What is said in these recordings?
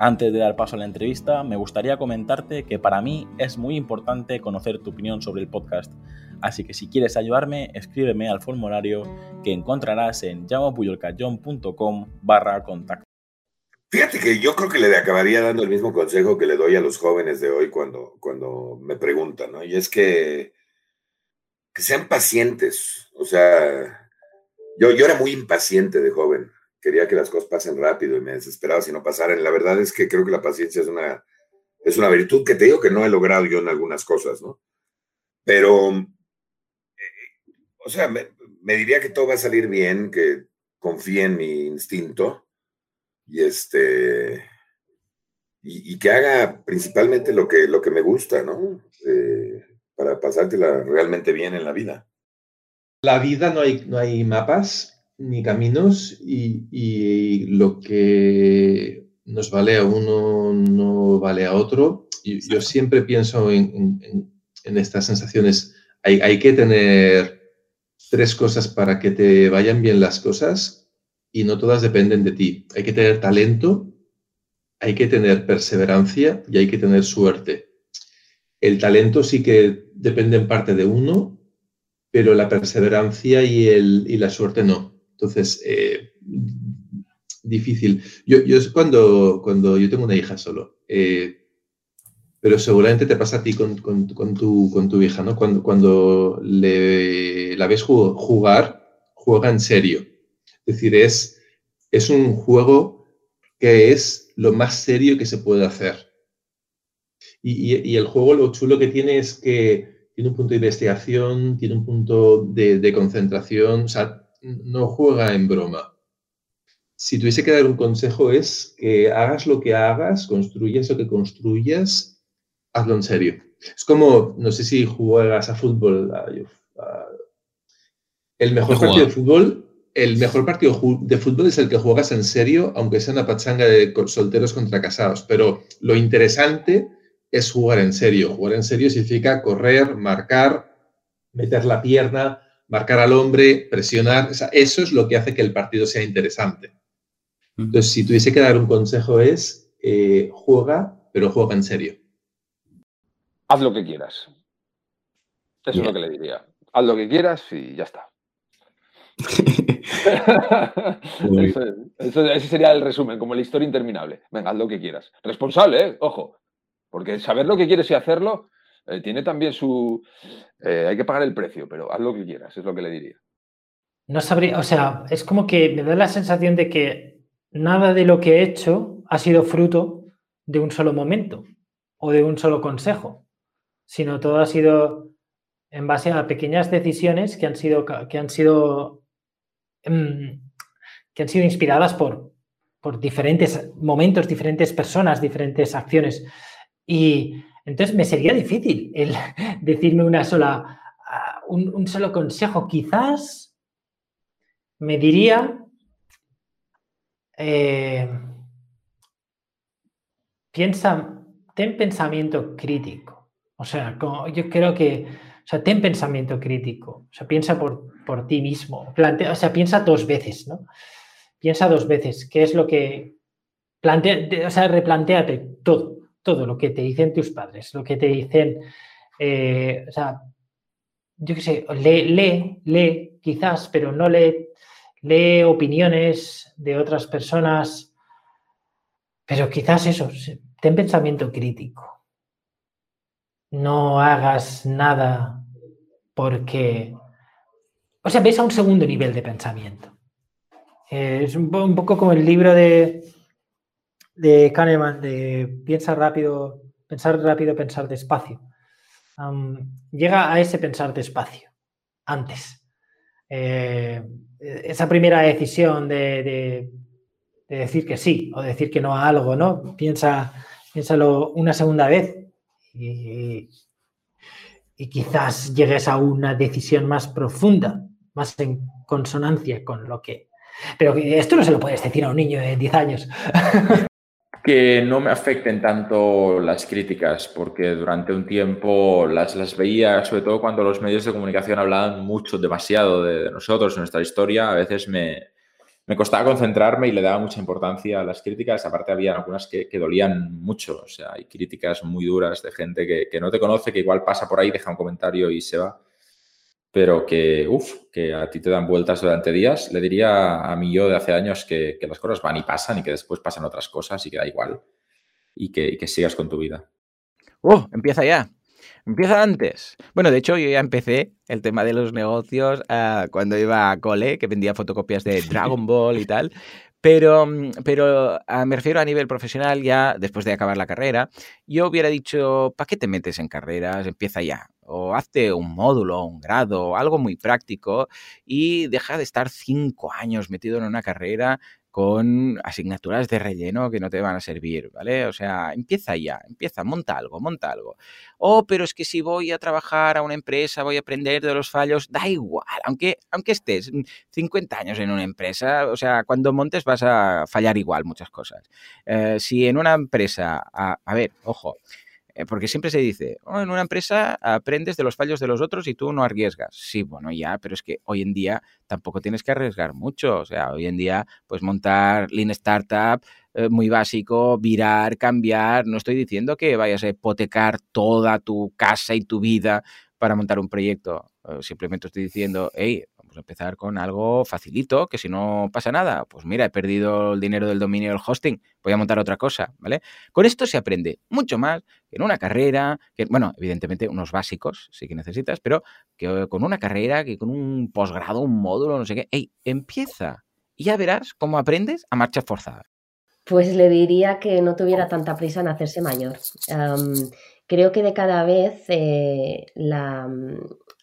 Antes de dar paso a la entrevista, me gustaría comentarte que para mí es muy importante conocer tu opinión sobre el podcast. Así que si quieres ayudarme, escríbeme al formulario que encontrarás en llamopuyolcayón.com barra contacto. Fíjate que yo creo que le acabaría dando el mismo consejo que le doy a los jóvenes de hoy cuando, cuando me preguntan, ¿no? Y es que, que sean pacientes. O sea, yo, yo era muy impaciente de joven quería que las cosas pasen rápido y me desesperaba si no pasaran. La verdad es que creo que la paciencia es una, es una virtud que te digo que no he logrado yo en algunas cosas, ¿no? Pero, eh, o sea, me, diría que todo va a salir bien, que confíe en mi instinto y este y, que haga principalmente lo que, lo que me gusta, ¿no? Eh, para pasártela realmente bien en la vida. La vida no hay, no hay mapas, ni caminos y, lo que nos vale a uno no vale a otro. Y yo siempre pienso en, estas sensaciones. Hay, que tener tres cosas para que te vayan bien las cosas y no todas dependen de ti. Hay que tener talento, hay que tener perseverancia y hay que tener suerte. El talento sí que depende en parte de uno, pero la perseverancia y, el, y la suerte no. Entonces, eh, difícil. Yo, yo cuando, cuando yo tengo una hija solo, eh, pero seguramente te pasa a ti con, tu, con tu hija, ¿no? Cuando, cuando la ves jugar, juega en serio. Es decir, es, es un juego que es lo más serio que se puede hacer. Y, el juego lo chulo que tiene es que tiene un punto de investigación, tiene un punto de, de concentración, o sea, no juega en broma. Si tuviese que dar un consejo es que hagas lo que hagas, construyas lo que construyas, hazlo en serio. Es como, no sé si juegas a fútbol. el mejor partido de fútbol, el mejor partido de fútbol es el que juegas en serio, aunque sea una pachanga de solteros contra casados. Pero lo interesante es jugar en serio. Jugar en serio significa correr, marcar, meter la pierna, marcar al hombre, presionar, eso es lo que hace que el partido sea interesante. Entonces, si tuviese que dar un consejo es, eh, juega, pero juega en serio. Haz lo que quieras. Eso es lo que le diría. Haz lo que quieras y ya está. ese sería el resumen, como la historia interminable. Venga, haz lo que quieras. Responsable, ¿eh? Ojo. Porque saber lo que quieres y hacerlo eh, tiene también su... Eh, hay que pagar el precio, pero haz lo que quieras, es lo que le diría. No sabría, o sea, es como que me da la sensación de que nada de lo que he hecho ha sido fruto de un solo momento o de un solo consejo, sino todo ha sido en base a pequeñas decisiones que han sido, que han sido, em, que han sido inspiradas por, por diferentes momentos, diferentes personas, diferentes acciones. Y entonces me sería difícil el decirme una sola, ah, un, solo consejo. Quizás me diría, eh, piensa, ten pensamiento crítico. O sea, yo creo que, o sea, ten pensamiento crítico. O sea, piensa por, por ti mismo. Plantea, o sea, piensa dos veces, ¿no? Piensa dos veces. ¿Qué es lo que... Plantea, o sea, replanteate todo todo lo que te dicen tus padres, lo que te dicen, eh, o sea, yo qué sé, lee, lee, lee, quizás, pero no lee, lee opiniones de otras personas, pero quizás eso, ten pensamiento crítico. No hagas nada porque, o sea, ves a un segundo nivel de pensamiento. es un poco como el libro de, de Kahneman, de piensa rápido, pensar rápido, pensar despacio. llega a ese pensar despacio, antes. Eh, esa primera decisión de, decir que sí o decir que no a algo, ¿no? Piensa, piénsalo una segunda vez y, y quizás llegues a una decisión más profunda, más en consonancia con lo que... Pero esto no se lo puedes decir a un niño de 10 años. que no me afecten tanto las críticas, porque durante un tiempo las, las veía, sobre todo cuando los medios de comunicación hablaban mucho, demasiado de, nosotros, de nuestra historia, a veces me, me, costaba concentrarme y le daba mucha importancia a las críticas. Aparte, había algunas que, que dolían mucho, o sea, hay críticas muy duras de gente que, que no te conoce, que igual pasa por ahí, deja un comentario y se va pero que, uff, que a ti te dan vueltas durante días, le diría a mí yo de hace años que, que, las cosas van y pasan y que después pasan otras cosas y que da igual y que, y que sigas con tu vida. ¡Oh! Empieza ya. Empieza antes. Bueno, de hecho, yo ya empecé el tema de los negocios uh, cuando iba a cole, que vendía fotocopias de Dragon Ball y tal. Pero, pero uh, me refiero a nivel profesional ya, después de acabar la carrera, yo hubiera dicho, ¿para qué te metes en carreras? Empieza ya o hazte un módulo, un grado, algo muy práctico y deja de estar cinco años metido en una carrera con asignaturas de relleno que no te van a servir, ¿vale? O sea, empieza ya, empieza, monta algo, monta algo. Oh, pero es que si voy a trabajar a una empresa, voy a aprender de los fallos, da igual, aunque, aunque estés 50 años en una empresa, o sea, cuando montes vas a fallar igual muchas cosas. Eh, si en una empresa, a, ver, ojo, porque siempre se dice, oh, en una empresa aprendes de los fallos de los otros y tú no arriesgas. Sí, bueno, ya, pero es que hoy en día tampoco tienes que arriesgar mucho. O sea, hoy en día, pues montar Lean Startup eh, muy básico, virar, cambiar. No estoy diciendo que vayas a hipotecar toda tu casa y tu vida para montar un proyecto. Eh, simplemente estoy diciendo, hey, empezar con algo facilito, que si no pasa nada, pues mira, he perdido el dinero del dominio del hosting, voy a montar otra cosa, ¿vale? Con esto se aprende mucho más que en una carrera, bueno, evidentemente unos básicos sí que necesitas, pero que con una carrera, que con un posgrado, un módulo, no sé qué, hey, empieza y ya verás cómo aprendes a marcha forzada. Pues le diría que no tuviera tanta prisa en hacerse mayor. Creo que de cada vez eh, la,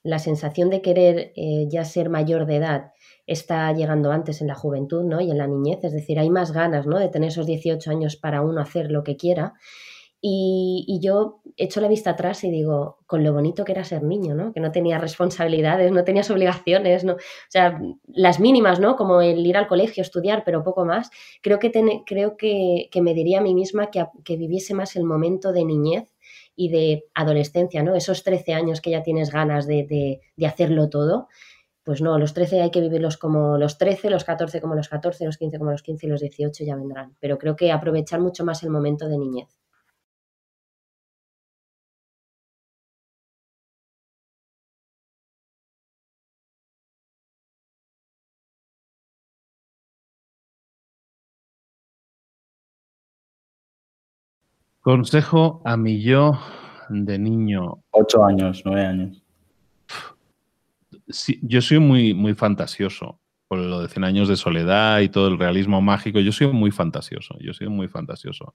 la sensación de querer eh, ya ser mayor de edad está llegando antes en la juventud ¿no? y en la niñez, es decir, hay más ganas ¿no? de tener esos 18 años para uno hacer lo que quiera. Y, y, yo echo la vista atrás y digo, con lo bonito que era ser niño, ¿no? Que no tenías responsabilidades, no tenías obligaciones, ¿no? O sea, las mínimas, ¿no? Como el ir al colegio, estudiar, pero poco más. Creo que, ten, creo que, que me diría a mí misma que, que viviese más el momento de niñez y de adolescencia, ¿no? Esos 13 años que ya tienes ganas de, de, de, hacerlo todo, pues no, los 13 hay que vivirlos como los 13, los 14 como los 14, los 15 como los 15 y los 18 ya vendrán. Pero creo que aprovechar mucho más el momento de niñez. Consejo a mi yo de niño. Ocho años, nueve años. Sí, yo soy muy, muy fantasioso. Por lo de 100 años de soledad y todo el realismo mágico, yo soy muy fantasioso. Yo soy muy fantasioso.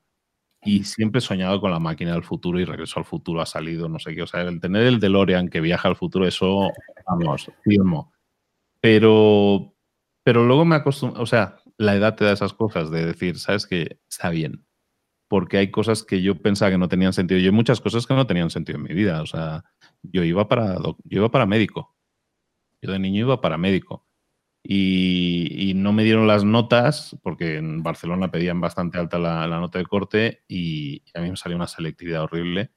Y siempre he soñado con la máquina del futuro y regreso al futuro ha salido, no sé qué. O sea, el tener el DeLorean que viaja al futuro, eso, vamos, firmo. Pero, pero luego me acostumbro, o sea, la edad te da esas cosas de decir, sabes que está bien porque hay cosas que yo pensaba que no tenían sentido. Yo hay muchas cosas que no tenían sentido en mi vida. O sea, yo iba para, yo iba para médico. Yo de niño iba para médico. Y, y, no me dieron las notas, porque en Barcelona pedían bastante alta la, la nota de corte y, a mí me salió una selectividad horrible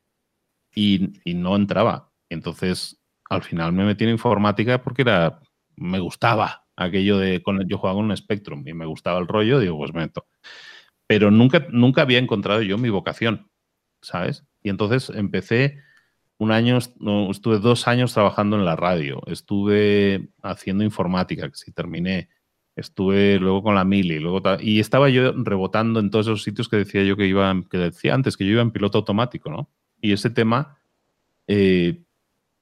y, y, no entraba. Entonces, al final me metí en informática porque era, me gustaba aquello de, con, yo jugaba con un Spectrum y me gustaba el rollo, digo, pues me meto pero nunca, nunca había encontrado yo mi vocación, ¿sabes? Y entonces empecé un año, no, estuve dos años trabajando en la radio, estuve haciendo informática, que sí terminé, estuve luego con la mili, luego y estaba yo rebotando en todos esos sitios que decía yo que iba, que decía antes, que yo iba en piloto automático, ¿no? Y ese tema eh,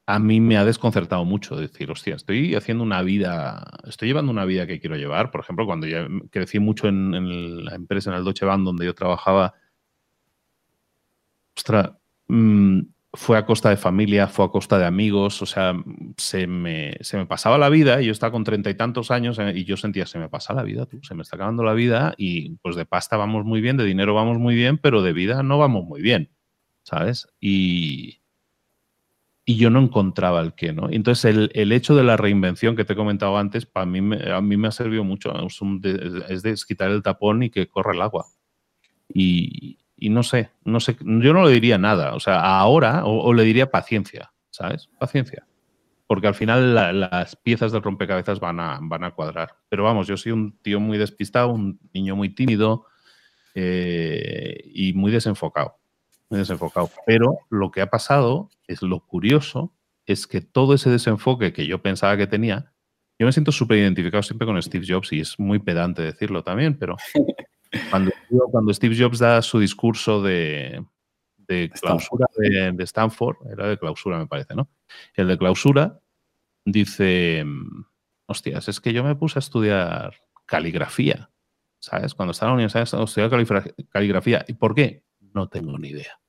a mí me ha desconcertado mucho decir, hostia, estoy haciendo una vida, estoy llevando una vida que quiero llevar. Por ejemplo, cuando ya crecí mucho en, la empresa, en el Deutsche Bank, donde yo trabajaba, ostras, mmm, fue a costa de familia, fue a costa de amigos, o sea, se me, se me pasaba la vida yo estaba con treinta y tantos años eh, y yo sentía, se me pasa la vida, tú, se me está acabando la vida y pues de pasta vamos muy bien, de dinero vamos muy bien, pero de vida no vamos muy bien. ¿sabes? Y, y yo no encontraba el qué, ¿no? Entonces, el, el, hecho de la reinvención que te he comentado antes, para mí, a mí me ha servido mucho. Es, de quitar el tapón y que corra el agua. Y, y, no sé, no sé, yo no le diría nada. O sea, ahora, o, le diría paciencia, ¿sabes? Paciencia. Porque al final la, las piezas del rompecabezas van a, van a cuadrar. Pero vamos, yo soy un tío muy despistado, un niño muy tímido eh, y muy desenfocado muy desenfocado. Pero lo que ha pasado es lo curioso, es que todo ese desenfoque que yo pensaba que tenía, yo me siento súper identificado siempre con Steve Jobs y es muy pedante decirlo también, pero cuando, cuando Steve Jobs da su discurso de, de clausura de, de, Stanford, era de clausura me parece, ¿no? El de clausura dice, hostias, es que yo me puse a estudiar caligrafía, ¿sabes? Cuando estaba en la universidad, estudiar caligrafía. ¿Y por qué? No tengo ni idea.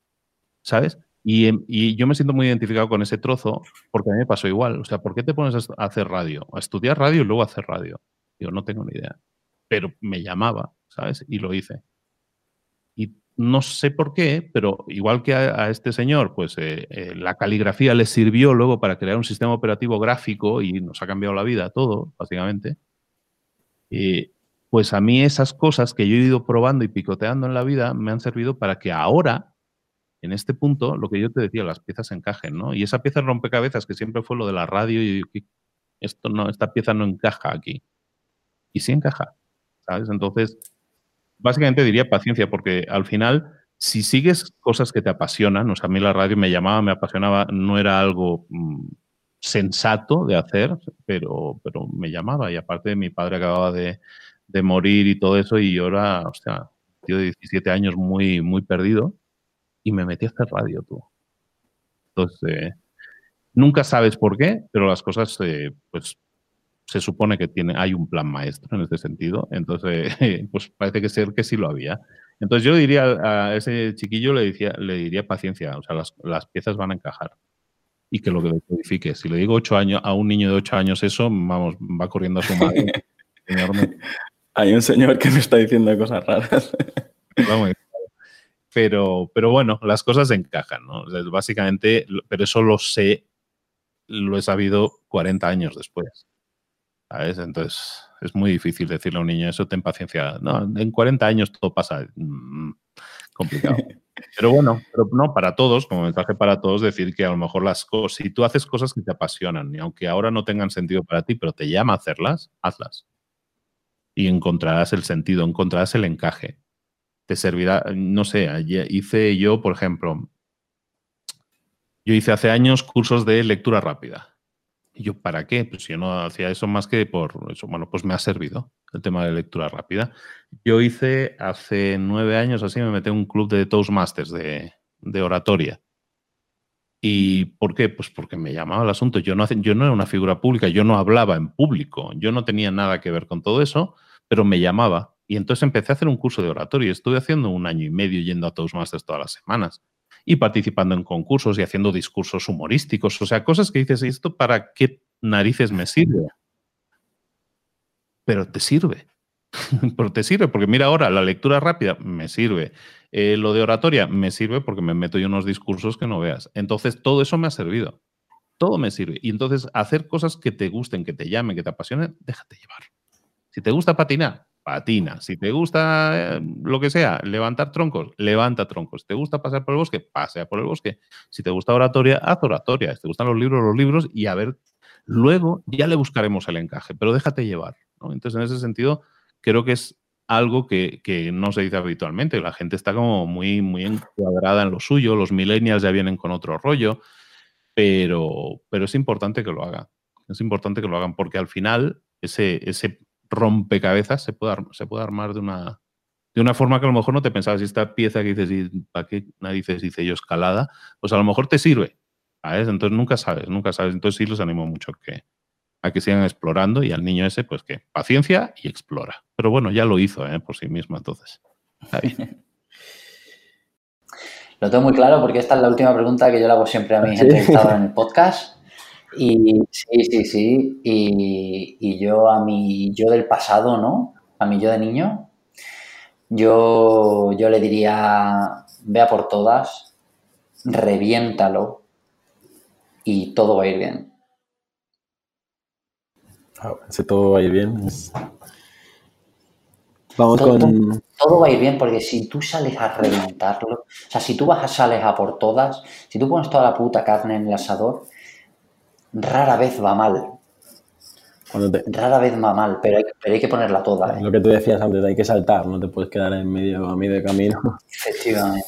¿Sabes? Y, y, yo me siento muy identificado con ese trozo porque a mí me pasó igual. O sea, ¿por qué te pones a hacer radio? A estudiar radio y luego a hacer radio. Yo no tengo ni idea. Pero me llamaba, ¿sabes? Y lo hice. Y no sé por qué, pero igual que a, a este señor, pues eh, eh, la caligrafía le sirvió luego para crear un sistema operativo gráfico y nos ha cambiado la vida todo, básicamente. Eh, pues a mí esas cosas que yo he ido probando y picoteando en la vida me han servido para que ahora en este punto, lo que yo te decía, las piezas encajen, ¿no? Y esa pieza rompecabezas que siempre fue lo de la radio y esto no, esta pieza no encaja aquí. Y sí encaja, ¿sabes? Entonces, básicamente diría paciencia, porque al final, si sigues cosas que te apasionan, o sea, a mí la radio me llamaba, me apasionaba, no era algo mmm, sensato de hacer, pero, pero me llamaba. Y aparte, mi padre acababa de, de morir y todo eso, y yo era, o sea, tío de 17 años muy, muy perdido y me metí a hacer radio, tú. Entonces, eh, nunca sabes por qué, pero las cosas, eh, pues, se supone que tiene, hay un plan maestro en este sentido. Entonces, eh, pues parece que ser que sí lo había. Entonces, yo diría a ese chiquillo, le, decía, le diría paciencia, o sea, las, las piezas van a encajar y que lo que codifique. Si le digo ocho años a un niño de ocho años eso, vamos, va corriendo a su madre. Hay un señor que me está diciendo cosas raras. Vamos, pero, pero bueno, las cosas encajan, ¿no? Básicamente, pero eso lo sé, lo he sabido 40 años después. ¿Sabes? Entonces, es muy difícil decirle a un niño eso, ten paciencia. No, en 40 años todo pasa. Mm, complicado. Pero bueno, pero no, para todos, como mensaje para todos, decir que a lo mejor las cosas, si tú haces cosas que te apasionan, y aunque ahora no tengan sentido para ti, pero te llama a hacerlas, hazlas. Y encontrarás el sentido, encontrarás el encaje servirá, no sé, hice yo, por ejemplo, yo hice hace años cursos de lectura rápida. Y yo, ¿para qué? Pues yo no hacía eso más que por eso. Bueno, pues me ha servido el tema de lectura rápida. Yo hice hace nueve años así, me metí en un club de Toastmasters de, de oratoria. ¿Y por qué? Pues porque me llamaba el asunto. Yo no, yo no era una figura pública, yo no hablaba en público, yo no tenía nada que ver con todo eso, pero me llamaba. Y entonces empecé a hacer un curso de oratorio. Estuve haciendo un año y medio yendo a Toastmasters todas las semanas y participando en concursos y haciendo discursos humorísticos. O sea, cosas que dices, ¿esto para qué narices me sirve? Pero te sirve. Pero te sirve, porque mira ahora, la lectura rápida me sirve. Eh, lo de oratoria me sirve porque me meto yo unos discursos que no veas. Entonces, todo eso me ha servido. Todo me sirve. Y entonces, hacer cosas que te gusten, que te llamen, que te apasionen, déjate llevar. Si te gusta patinar, patina. Si te gusta eh, lo que sea, levantar troncos, levanta troncos. Te gusta pasar por el bosque, pasea por el bosque. Si te gusta oratoria, haz oratoria. Si te gustan los libros, los libros y a ver, luego ya le buscaremos el encaje, pero déjate llevar. Entonces, en ese sentido, creo que es algo que, que, no se dice habitualmente. La gente está como muy, muy encuadrada en lo suyo, los millennials ya vienen con otro rollo, pero, pero es importante que lo hagan. Es importante que lo hagan porque al final ese, ese rompecabezas se puede, se puede armar de una, de una forma que a lo mejor no te pensabas. Si esta pieza que dices, ¿para qué narices dice yo escalada? Pues a lo mejor te sirve. ¿sabes? Entonces nunca sabes, nunca sabes. Entonces sí los animo mucho que, a que sigan explorando y al niño ese, pues que paciencia y explora. Pero bueno, ya lo hizo ¿eh? por sí mismo, entonces. Está bien. Lo tengo muy claro porque esta es la última pregunta que yo le hago siempre a mis ¿Sí? entrevistados en el podcast. Y sí, sí, sí. Y, y, yo a mi yo del pasado, ¿no? A mi yo de niño, yo, yo le diría, vea por todas, reviéntalo y todo va a ir bien. Ah, si todo va a ir bien. Vamos con. Todo va a ir bien porque si tú sales a reventarlo, o sea, si tú vas a sales a por todas, si tú pones toda la puta carne en el asador, rara vez va mal. Rara vez va mal, pero hay, que ponerla toda. ¿eh? Lo que tú decías antes, hay que saltar, no te puedes quedar en medio, a medio de camino. Efectivamente.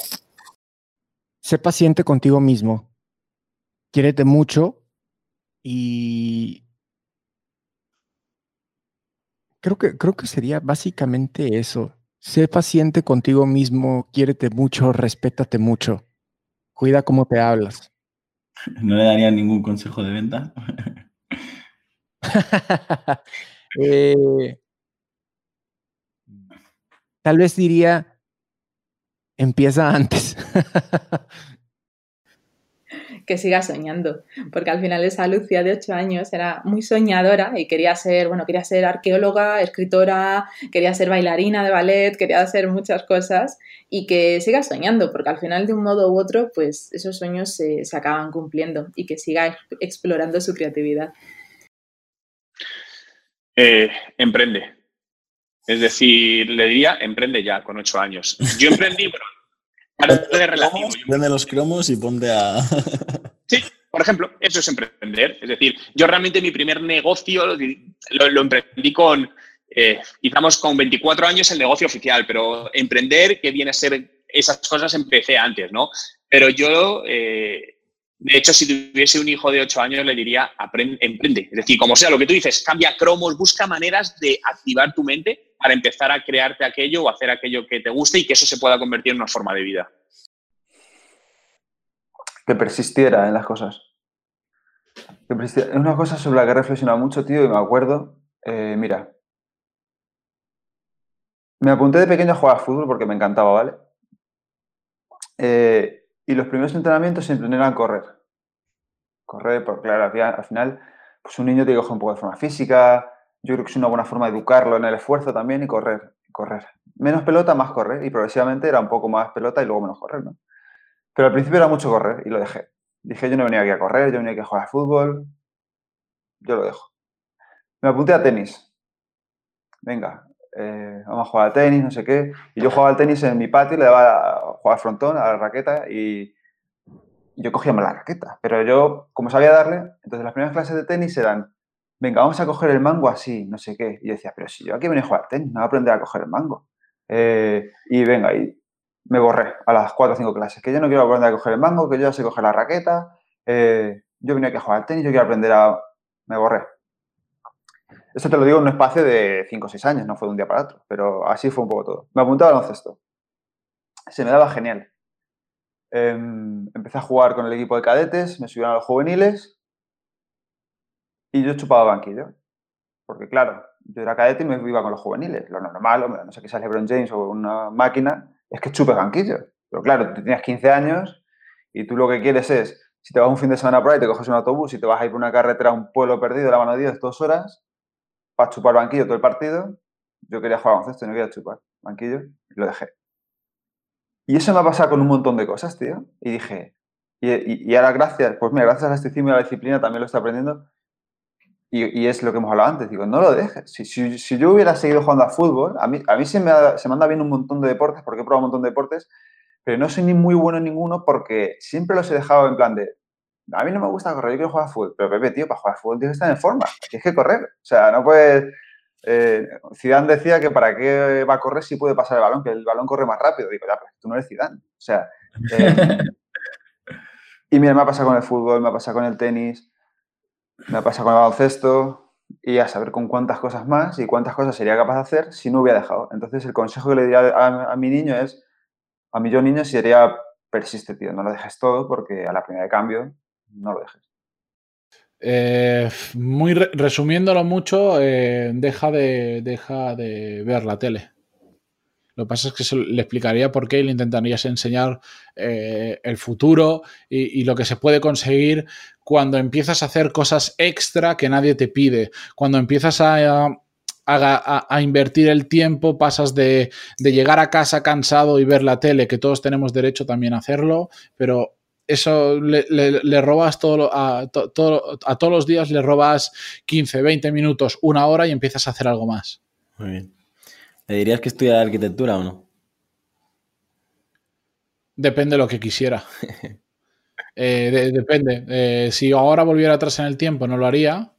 Sé paciente contigo mismo. Quiérete mucho y creo que, creo que sería básicamente eso. Sé paciente contigo mismo, quiérete mucho, respétate mucho. Cuida cómo te hablas. ¿No le daría ningún consejo de venta? Eh, tal vez diría, empieza antes. que siga soñando, porque al final esa Lucia de 8 años era muy soñadora y quería ser, bueno, quería ser arqueóloga, escritora, quería ser bailarina de ballet, quería hacer muchas cosas y que siga soñando, porque al final de un modo u otro, pues esos sueños se, acaban cumpliendo y que siga explorando su creatividad. Eh, emprende. Es decir, le diría, emprende ya con ocho años. Yo emprendí, pero de relativo. Vende los cromos y ponte a... sí, por ejemplo, eso es emprender. Es decir, yo realmente mi primer negocio lo, emprendí con, eh, con 24 años el negocio oficial, pero emprender, que viene a ser esas cosas, empecé antes, ¿no? Pero yo... Eh, de hecho, si tuviese un hijo de 8 años, le diría, emprende. Es decir, como sea, lo que tú dices, cambia cromos, busca maneras de activar tu mente para empezar a crearte aquello o hacer aquello que te guste y que eso se pueda convertir en una forma de vida. Que persistiera en las cosas. Es una cosa sobre la que he reflexionado mucho, tío, y me acuerdo. Eh, mira, me apunté de pequeño a jugar fútbol porque me encantaba, ¿vale? Eh, y los primeros entrenamientos siempre eran correr. Correr, porque claro, al final, pues un niño tiene que coger un poco de forma física. Yo creo que es una buena forma de educarlo en el esfuerzo también y correr, correr. Menos pelota, más correr. Y progresivamente era un poco más pelota y luego menos correr, ¿no? Pero al principio era mucho correr y lo dejé. Dije, yo no venía aquí a correr, yo venía aquí a jugar a fútbol. Yo lo dejo. Me apunté a tenis. Venga, eh, vamos a jugar a tenis, no sé qué. Y yo jugaba al tenis en mi patio, le daba a jugar frontón, a la raqueta y yo cogía la raqueta. Pero yo, como sabía darle, entonces las primeras clases de tenis eran, venga, vamos a coger el mango así, no sé qué. Y yo decía, pero si yo aquí venía a jugar tenis, no voy a aprender a coger el mango. Eh, y venga, y me borré a las cuatro o cinco clases, que yo no quiero aprender a coger el mango, que yo ya sé coger la raqueta, eh, yo venía aquí a jugar al tenis, yo quiero aprender a... Me borré. Esto te lo digo en un espacio de 5 o 6 años, no fue de un día para otro, pero así fue un poco todo. Me apunté al baloncesto. Se me daba genial. Em, empecé a jugar con el equipo de cadetes, me subieron a los juveniles y yo chupaba banquillo. Porque claro, yo era cadete y me iba con los juveniles. Lo normal, no sé qué sea LeBron James o una máquina, es que chupes banquillo. Pero claro, tú tienes 15 años y tú lo que quieres es, si te vas un fin de semana por ahí, te coges un autobús y te vas a ir por una carretera a un pueblo perdido, la mano de Dios, dos horas, para chupar banquillo todo el partido. Yo quería jugar baloncesto y no quería chupar banquillo y lo dejé. Y eso me ha pasado con un montón de cosas, tío. Y dije, y, ahora gracias, pues mira, gracias al estoicismo y a la disciplina también lo estoy aprendiendo. Y, es lo que hemos hablado antes. Digo, no lo dejes. Si, si, yo hubiera seguido jugando a fútbol, a mí, a mí se, me se me anda bien un montón de deportes, porque he probado un montón de deportes, pero no soy ni muy bueno en ninguno porque siempre los he dejado en plan de, a mí no me gusta correr, yo quiero jugar a fútbol. Pero Pepe, tío, para jugar a fútbol tienes que estar en forma, tienes que correr. O sea, no puedes... Eh, Zidane decía que para qué va a correr si puede pasar el balón, que el balón corre más rápido. Digo, ya, pero tú no eres Zidane. O sea... Eh, y mira, me ha pasado con el fútbol, me ha pasado con el tenis, me ha pasado con el baloncesto y a saber con cuántas cosas más y cuántas cosas sería capaz de hacer si no hubiera dejado. Entonces, el consejo que le diría a, a mi niño es, a mi yo niño sería persiste, tío, no lo dejes todo porque a la primera de cambio no lo dejes. Eh, muy resumiéndolo mucho, eh, deja, de, deja de ver la tele. Lo que pasa es que le explicaría por qué y le intentarías enseñar eh, el futuro y, lo que se puede conseguir cuando empiezas a hacer cosas extra que nadie te pide. Cuando empiezas a, a, invertir el tiempo, pasas de, de, llegar a casa cansado y ver la tele, que todos tenemos derecho también a hacerlo, pero eso le, le- le robas todo, lo- a, to- todo- a todos los días, le robas 15, 20 minutos, una hora y empiezas a hacer algo más. Muy bien. ¿Le dirías que estudia arquitectura o no? Depende de lo que quisiera. Eh, de- depende. Eh, si ahora volviera atrás en el tiempo, no lo haría.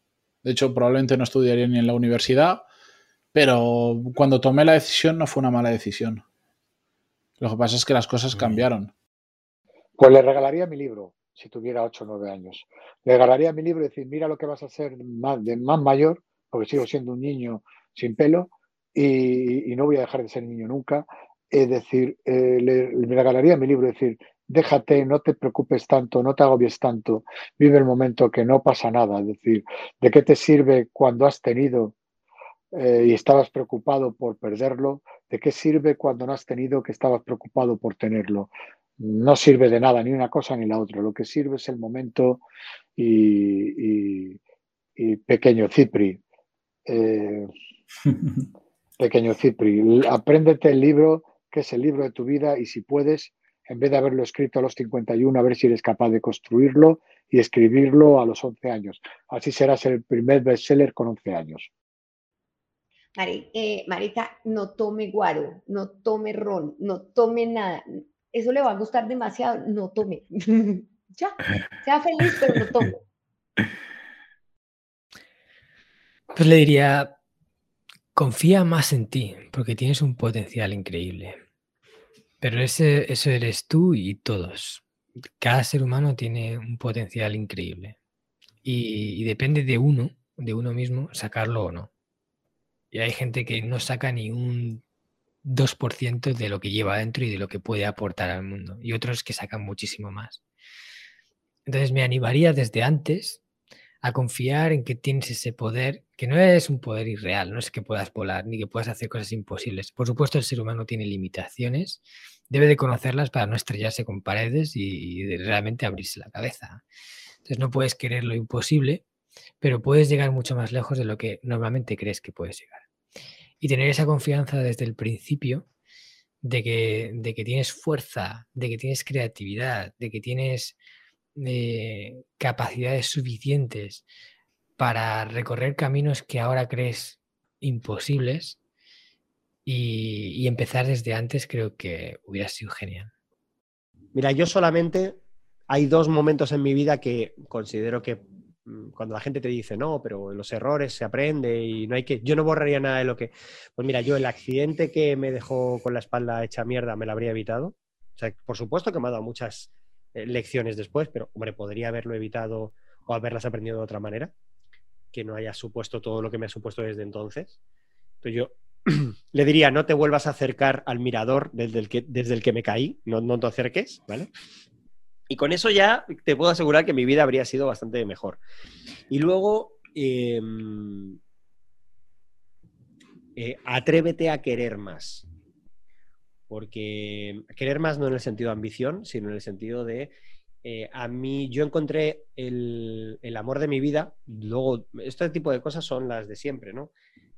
De hecho, probablemente no estudiaría ni en la universidad. Pero cuando tomé la decisión, no fue una mala decisión. Lo que pasa es que las cosas cambiaron. Pues le regalaría mi libro, si tuviera 8 o 9 años. Le regalaría mi libro y decir, mira lo que vas a ser más, de más mayor, porque sigo siendo un niño sin pelo y, no voy a dejar de ser niño nunca. Es decir, eh, le, le regalaría mi libro y decir, déjate, no te preocupes tanto, no te agobies tanto, vive el momento que no pasa nada. Es decir, ¿de qué te sirve cuando has tenido eh, y estabas preocupado por perderlo? ¿De qué sirve cuando no has tenido que estabas preocupado por tenerlo? No sirve de nada, ni una cosa ni la otra. Lo que sirve es el momento y, y- y pequeño Cipri. eh, pequeño Cipri, apréndete el libro, que es el libro de tu vida, y si puedes, en vez de haberlo escrito a los 51, a ver si eres capaz de construirlo y escribirlo a los 11 años. Así serás el primer bestseller con 11 años. Eh, Marica, no tome guaro, no tome ron, no tome nada. Eso le va a gustar demasiado, no tome. ya, sea feliz, pero no tome. Pues le diría, confía más en ti, porque tienes un potencial increíble. Pero ese, eso eres tú y todos. Cada ser humano tiene un potencial increíble. Y, y depende de uno, de uno mismo, sacarlo o no. Y hay gente que no saca ni un 2% de lo que lleva adentro y de lo que puede aportar al mundo. Y otros que sacan muchísimo más. Entonces me animaría desde antes a confiar en que tienes ese poder, que no es un poder irreal, no es que puedas volar ni que puedas hacer cosas imposibles. Por supuesto, el ser humano tiene limitaciones, debe de conocerlas para no estrellarse con paredes y, y realmente abrirse la cabeza. Entonces no puedes querer lo imposible, pero puedes llegar mucho más lejos de lo que normalmente crees que puedes llegar. Y tener esa confianza desde el principio de que, de que tienes fuerza, de que tienes creatividad, de que tienes eh, capacidades suficientes para recorrer caminos que ahora crees imposibles y, empezar desde antes creo que hubiera sido genial. Mira, yo solamente hay dos momentos en mi vida que considero que cuando la gente te dice, no, pero los errores se aprende y no hay que, yo no borraría nada de lo que, pues mira, yo el accidente que me dejó con la espalda hecha mierda me lo habría evitado. O sea, por supuesto que me ha dado muchas eh, lecciones después, pero hombre, podría haberlo evitado o haberlas aprendido de otra manera, que no haya supuesto todo lo que me ha supuesto desde entonces. Entonces yo le diría, no te vuelvas a acercar al mirador desde el que, desde el que me caí, no, no te acerques, ¿vale? Y con eso ya te puedo asegurar que mi vida habría sido bastante mejor. Y luego, eh, eh, atrévete a querer más. Porque querer más no en el sentido de ambición, sino en el sentido de, eh, a mí, yo encontré el, el amor de mi vida, luego, este tipo de cosas son las de siempre, ¿no?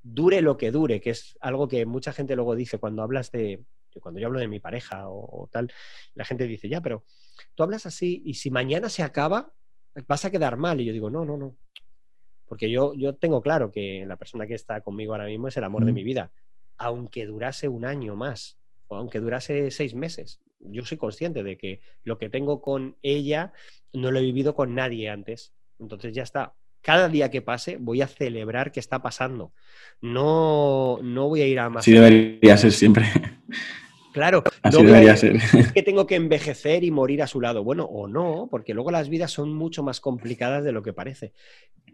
Dure lo que dure, que es algo que mucha gente luego dice cuando hablas de, cuando yo hablo de mi pareja o tal, la gente dice, ya, pero tú hablas así y si mañana se acaba, vas a quedar mal. Y yo digo, no, no, no. Porque yo, yo tengo claro que la persona que está conmigo ahora mismo es el amor de mi vida. Aunque durase un año más o aunque durase seis meses. Yo soy consciente de que lo que tengo con ella no lo he vivido con nadie antes. Entonces ya está. Cada día que pase voy a celebrar que está pasando. No, no voy a ir a más. Así debería ser siempre. Claro, Así no debería ser. "Es que tengo que envejecer y morir a su lado. Bueno, o no, porque luego las vidas son mucho más complicadas de lo que parece.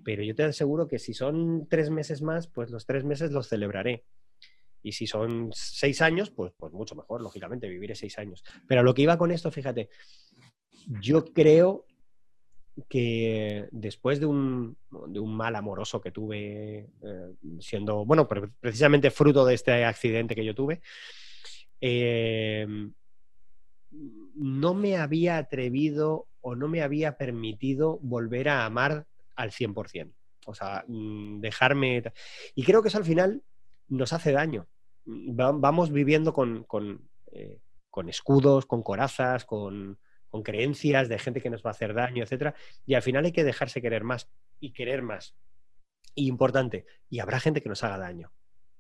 Pero yo te aseguro que si son tres meses más, pues los tres meses los celebraré. Y si son seis años, pues, pues mucho mejor, lógicamente, viviré seis años. Pero lo que iba con esto, fíjate, yo creo que después de un, de un mal amoroso que tuve, eh, siendo, bueno, pre- precisamente fruto de este accidente que yo tuve, eh, no me había atrevido o no me había permitido volver a amar al 100%. O sea, mm, dejarme... Y creo que eso al final nos hace daño. Mm, va- Vamos viviendo con, con, eh, escudos, con corazas, con, creencias de gente que nos va a hacer daño, etcétera. Y al final hay que dejarse querer más y querer más. Y importante, y habrá gente que nos haga daño.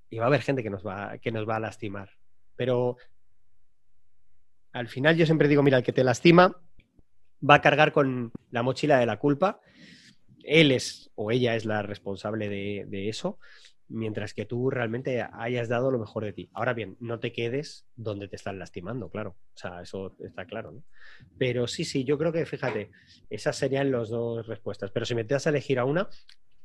Y va a haber gente que nos va, que nos va a lastimar. Pero al final yo siempre digo, mira, el que te lastima va a cargar con la mochila de la culpa. Él es o ella es la responsable de, eso mientras que tú realmente hayas dado lo mejor de ti. Ahora bien, no te quedes donde te están lastimando, claro. O sea, eso está claro, ¿no? Pero sí, sí, yo creo que, fíjate, esas serían las dos respuestas. Pero si me te das a elegir a una,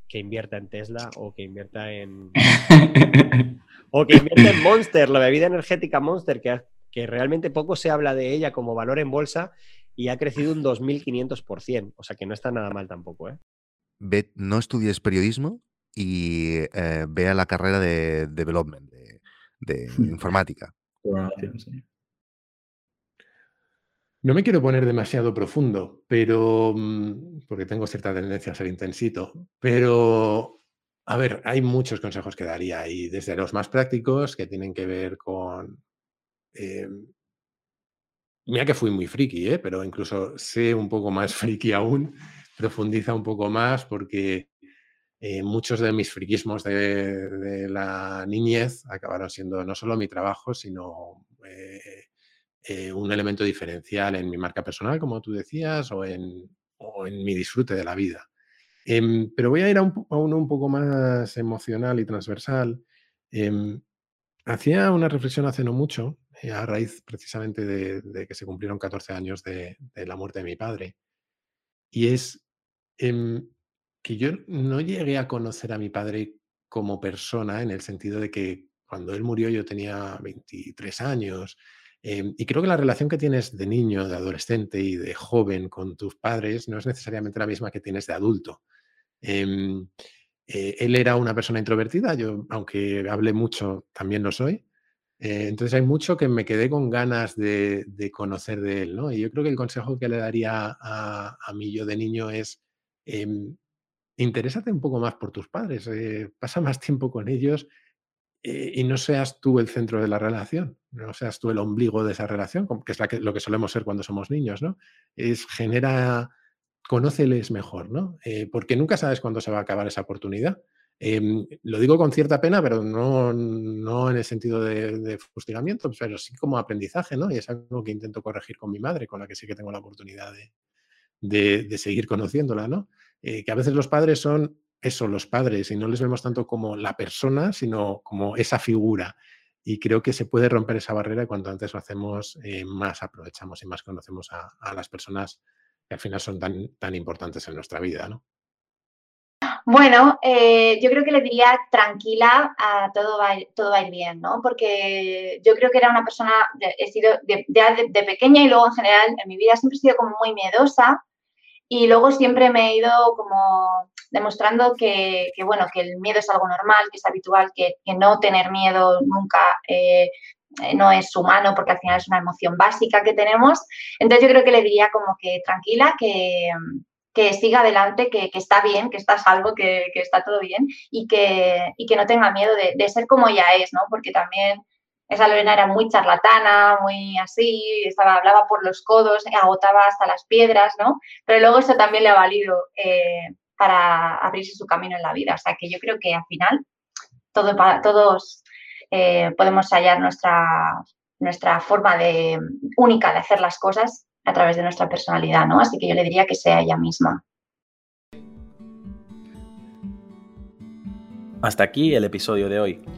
que invierta en Tesla o que invierta en... o que invierta en Monster, la bebida energética Monster, que, que realmente poco se habla de ella como valor en bolsa y ha crecido un 2.500%. O sea, que no está nada mal tampoco, ¿eh? Ve, no estudies periodismo y eh, vea la carrera de development, de, de informática. No me quiero poner demasiado profundo, pero mm, porque tengo cierta tendencia a ser intensito, pero a ver, hay muchos consejos que daría ahí, desde los más prácticos que tienen que ver con... em, mira que fui muy friki, ¿eh? pero incluso sé un poco más friki aún, profundiza un poco más porque eh, muchos de mis friquismos de, de, la niñez acabaron siendo no solo mi trabajo, sino eh, eh, un elemento diferencial en mi marca personal, como tú decías, o en, mi disfrute de la vida. Em, pero voy a ir a, un, uno un poco más emocional y transversal. Em, hacía una reflexión hace no mucho, eh, a raíz precisamente de, que se cumplieron 14 años de, de, la muerte de mi padre. Y es em, que yo no llegué a conocer a mi padre como persona en el sentido de que cuando él murió yo tenía 23 años. Eh, y creo que la relación que tienes de niño, de adolescente y de joven con tus padres no es necesariamente la misma que tienes de adulto. Eh, eh, él era una persona introvertida, yo, aunque hable mucho, también lo soy. Eh, entonces hay mucho que me quedé con ganas de, conocer de él, ¿no? Y yo creo que el consejo que le daría a, a mí yo de niño es em, interésate un poco más por tus padres, eh, pasa más tiempo con ellos y no seas tú el centro de la relación, no seas tú el ombligo de esa relación, que es lo que solemos ser cuando somos niños, ¿no? Es genera, conóceles mejor, ¿no? Eh, porque nunca sabes cuándo se va a acabar esa oportunidad. Em, lo digo con cierta pena, pero no, no en el sentido de, de, fustigamiento, pero sí como aprendizaje, ¿no? Y es algo que intento corregir con mi madre, con la que sí que tengo la oportunidad de, de, de seguir conociéndola, ¿no? eh, que a veces los padres son eso, los padres, y no les vemos tanto como la persona, sino como esa figura. Y creo que se puede romper esa barrera y cuanto antes lo hacemos, eh, más aprovechamos y más conocemos a, las personas que al final son tan, tan importantes en nuestra vida, ¿no? Bueno, eh, yo creo que le diría tranquila, todo va, todo va a ir bien, ¿no? Porque yo creo que era una persona, he sido de, de, pequeña y luego en general en mi vida siempre he sido como muy miedosa y luego siempre me he ido como demostrando que, bueno, que el miedo es algo normal, que es habitual, que, que no tener miedo nunca eh, no es humano porque al final es una emoción básica que tenemos. Entonces yo creo que le diría como que tranquila, que, que siga adelante, que, que, está bien, que está salvo, que, que está todo bien y que, y que no tenga miedo de, de, ser como ella es, ¿no? Porque también esa Lorena era muy charlatana, muy así, estaba, hablaba por los codos, agotaba hasta las piedras, ¿no? Pero luego eso también le ha valido eh, para abrirse su camino en la vida. O sea que yo creo que al final todo, todos eh, podemos hallar nuestra, nuestra forma de, única de hacer las cosas a través de nuestra personalidad, ¿no? Así que yo le diría que sea ella misma. Hasta aquí el episodio de hoy.